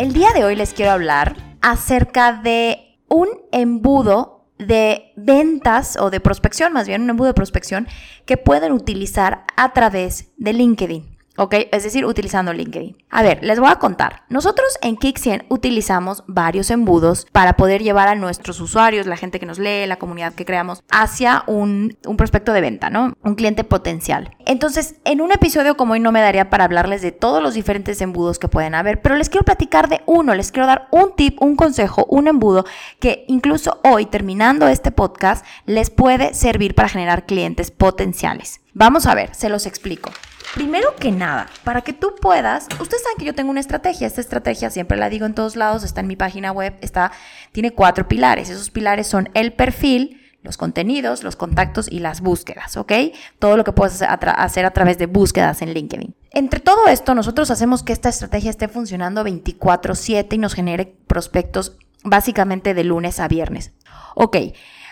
El día de hoy les quiero hablar acerca de un embudo de ventas o de prospección, más bien un embudo de prospección que pueden utilizar a través de LinkedIn. ¿Ok? Es decir, utilizando LinkedIn. A ver, les voy a contar. Nosotros en Kick100 utilizamos varios embudos para poder llevar a nuestros usuarios, la gente que nos lee, la comunidad que creamos, hacia un, un prospecto de venta, ¿no? Un cliente potencial. Entonces, en un episodio como hoy no me daría para hablarles de todos los diferentes embudos que pueden haber, pero les quiero platicar de uno, les quiero dar un tip, un consejo, un embudo que incluso hoy, terminando este podcast, les puede servir para generar clientes potenciales. Vamos a ver, se los explico. Primero que nada, para que tú puedas, ustedes saben que yo tengo una estrategia, esta estrategia siempre la digo en todos lados, está en mi página web, está, tiene cuatro pilares, esos pilares son el perfil, los contenidos, los contactos y las búsquedas, ¿ok? Todo lo que puedes hacer a través de búsquedas en LinkedIn. Entre todo esto, nosotros hacemos que esta estrategia esté funcionando 24/7 y nos genere prospectos básicamente de lunes a viernes. Ok,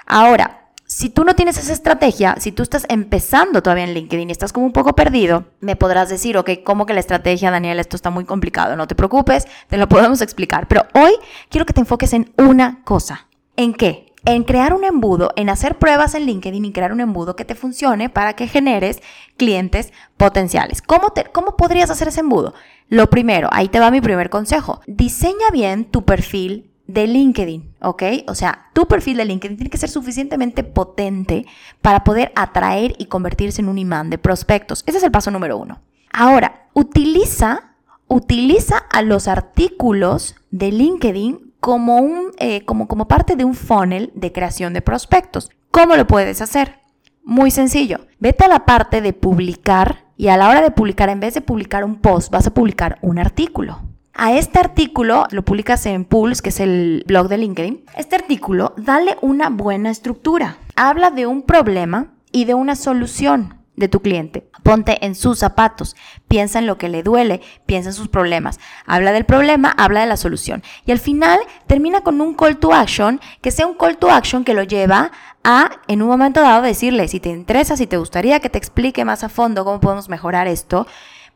ahora, si tú no tienes esa estrategia, si tú estás empezando todavía en LinkedIn y estás como un poco perdido, me podrás decir, ok, ¿cómo que la estrategia, Daniel? Esto está muy complicado. No te preocupes, te lo podemos explicar. Pero hoy quiero que te enfoques en una cosa. ¿En qué? En crear un embudo, en hacer pruebas en LinkedIn y crear un embudo que te funcione para que generes clientes potenciales. ¿Cómo, te, ¿Cómo podrías hacer ese embudo? Lo primero, ahí te va mi primer consejo. Diseña bien tu perfil de LinkedIn, ¿ok? O sea, tu perfil de LinkedIn tiene que ser suficientemente potente para poder atraer y convertirse en un imán de prospectos. Ese es el paso número uno. Ahora, utiliza, utiliza a los artículos de LinkedIn como, un, eh, como, como parte de un funnel de creación de prospectos. ¿Cómo lo puedes hacer? Muy sencillo. Vete a la parte de publicar y a la hora de publicar, en vez de publicar un post, vas a publicar un artículo. A este artículo, lo publicas en Pulse, que es el blog de LinkedIn, este artículo, dale una buena estructura. Habla de un problema y de una solución de tu cliente. Ponte en sus zapatos, piensa en lo que le duele, piensa en sus problemas. Habla del problema, habla de la solución. Y al final termina con un call to action, que sea un call to action que lo lleva a, en un momento dado, decirle, si te interesa, si te gustaría que te explique más a fondo cómo podemos mejorar esto,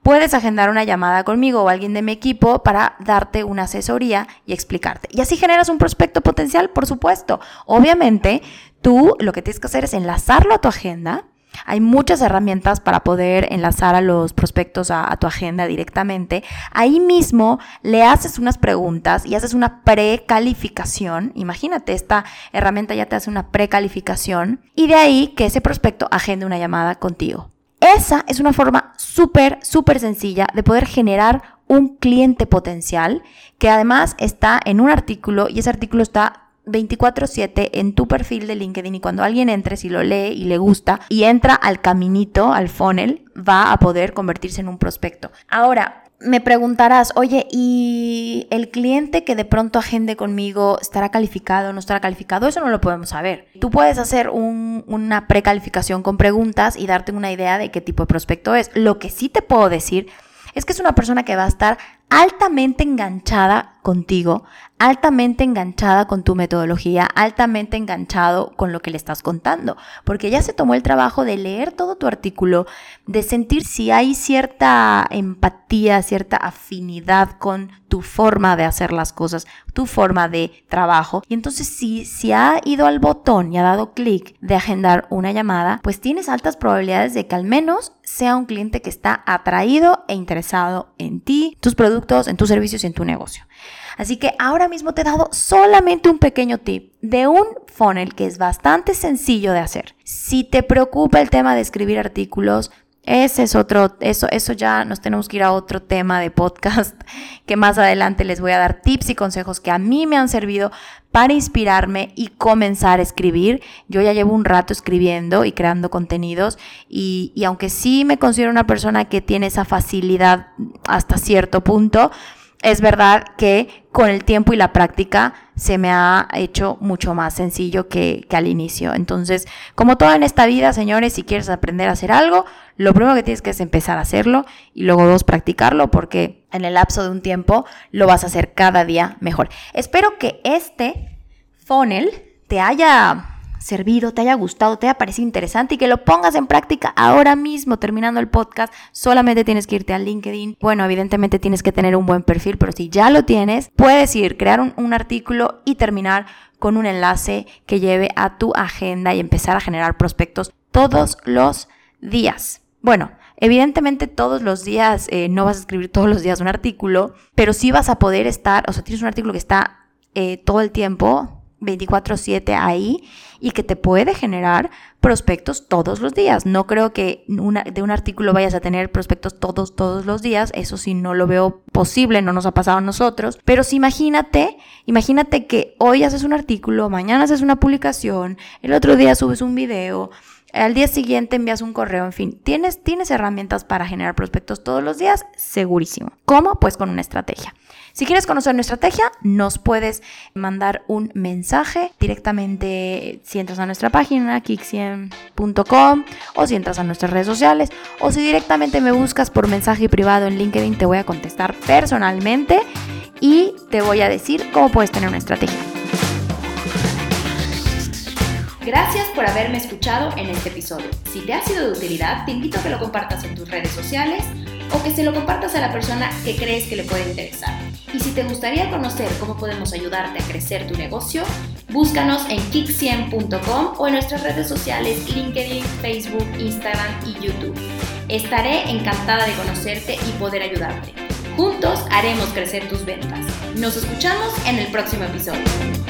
puedes agendar una llamada conmigo o alguien de mi equipo para darte una asesoría y explicarte. Y así generas un prospecto potencial, por supuesto. Obviamente, tú lo que tienes que hacer es enlazarlo a tu agenda. Hay muchas herramientas para poder enlazar a los prospectos a, tu agenda directamente. Ahí mismo le haces unas preguntas y haces una precalificación. Imagínate, esta herramienta ya te hace una precalificación y de ahí que ese prospecto agende una llamada contigo. Esa es una forma súper, súper sencilla de poder generar un cliente potencial que además está en un artículo y ese artículo está 24/7 en tu perfil de LinkedIn y cuando alguien entre, si lo lee y le gusta y entra al caminito, al funnel, va a poder convertirse en un prospecto. Ahora, me preguntarás, oye, ¿y el cliente que de pronto agende conmigo estará calificado o no estará calificado? Eso no lo podemos saber. Tú puedes hacer una precalificación con preguntas y darte una idea de qué tipo de prospecto es. Lo que sí te puedo decir es que es una persona que va a estar altamente enganchada contigo, altamente enganchada con tu metodología, altamente enganchado con lo que le estás contando, porque ya se tomó el trabajo de leer todo tu artículo, de sentir si hay cierta empatía, cierta afinidad con tu forma de hacer las cosas, tu forma de trabajo. Y entonces si, si ha ido al botón y ha dado clic de agendar una llamada, pues tienes altas probabilidades de que al menos sea un cliente que está atraído e interesado en ti, tus productos, en tus servicios y en tu negocio. Así que ahora mismo te he dado solamente un pequeño tip de un funnel que es bastante sencillo de hacer. Si te preocupa el tema de escribir artículos, ese es otro, eso, eso ya nos tenemos que ir a otro tema de podcast que más adelante les voy a dar tips y consejos que a mí me han servido para inspirarme y comenzar a escribir. Yo ya llevo un rato escribiendo y creando contenidos y, y aunque sí me considero una persona que tiene esa facilidad hasta cierto punto, es verdad que con el tiempo y la práctica se me ha hecho mucho más sencillo que, al inicio. Entonces, como todo en esta vida, señores, si quieres aprender a hacer algo, lo primero que tienes que es empezar a hacerlo y luego dos, practicarlo porque en el lapso de un tiempo lo vas a hacer cada día mejor. Espero que este funnel te haya servido, te haya gustado, te haya parecido interesante y que lo pongas en práctica ahora mismo terminando el podcast. Solamente tienes que irte a LinkedIn. Bueno, evidentemente tienes que tener un buen perfil, pero si ya lo tienes, puedes ir, crear un, artículo y terminar con un enlace que lleve a tu agenda y empezar a generar prospectos todos los días. Bueno, Evidentemente todos los días eh, no vas a escribir todos los días un artículo, pero sí vas a poder estar, o sea, tienes un artículo que está eh, todo el tiempo 24/7 ahí y que te puede generar prospectos todos los días. No creo que de un artículo vayas a tener prospectos todos, todos los días. Eso sí, no lo veo posible, no nos ha pasado a nosotros. Pero sí, imagínate, imagínate que hoy haces un artículo, mañana haces una publicación, el otro día subes un video, al día siguiente envías un correo, en fin, ¿tienes, tienes herramientas para generar prospectos todos los días, segurísimo. ¿Cómo? Pues con una estrategia. Si quieres conocer nuestra estrategia, nos puedes mandar un mensaje directamente si entras a nuestra página kixien.com o si entras a nuestras redes sociales o si directamente me buscas por mensaje privado en LinkedIn te voy a contestar personalmente y te voy a decir cómo puedes tener una estrategia. Gracias por haberme escuchado en este episodio. Si te ha sido de utilidad, te invito a que lo compartas en tus redes sociales o que se lo compartas a la persona que crees que le puede interesar. Y si te gustaría conocer cómo podemos ayudarte a crecer tu negocio, búscanos en kick100.com o en nuestras redes sociales LinkedIn, Facebook, Instagram y YouTube. Estaré encantada de conocerte y poder ayudarte. Juntos haremos crecer tus ventas. Nos escuchamos en el próximo episodio.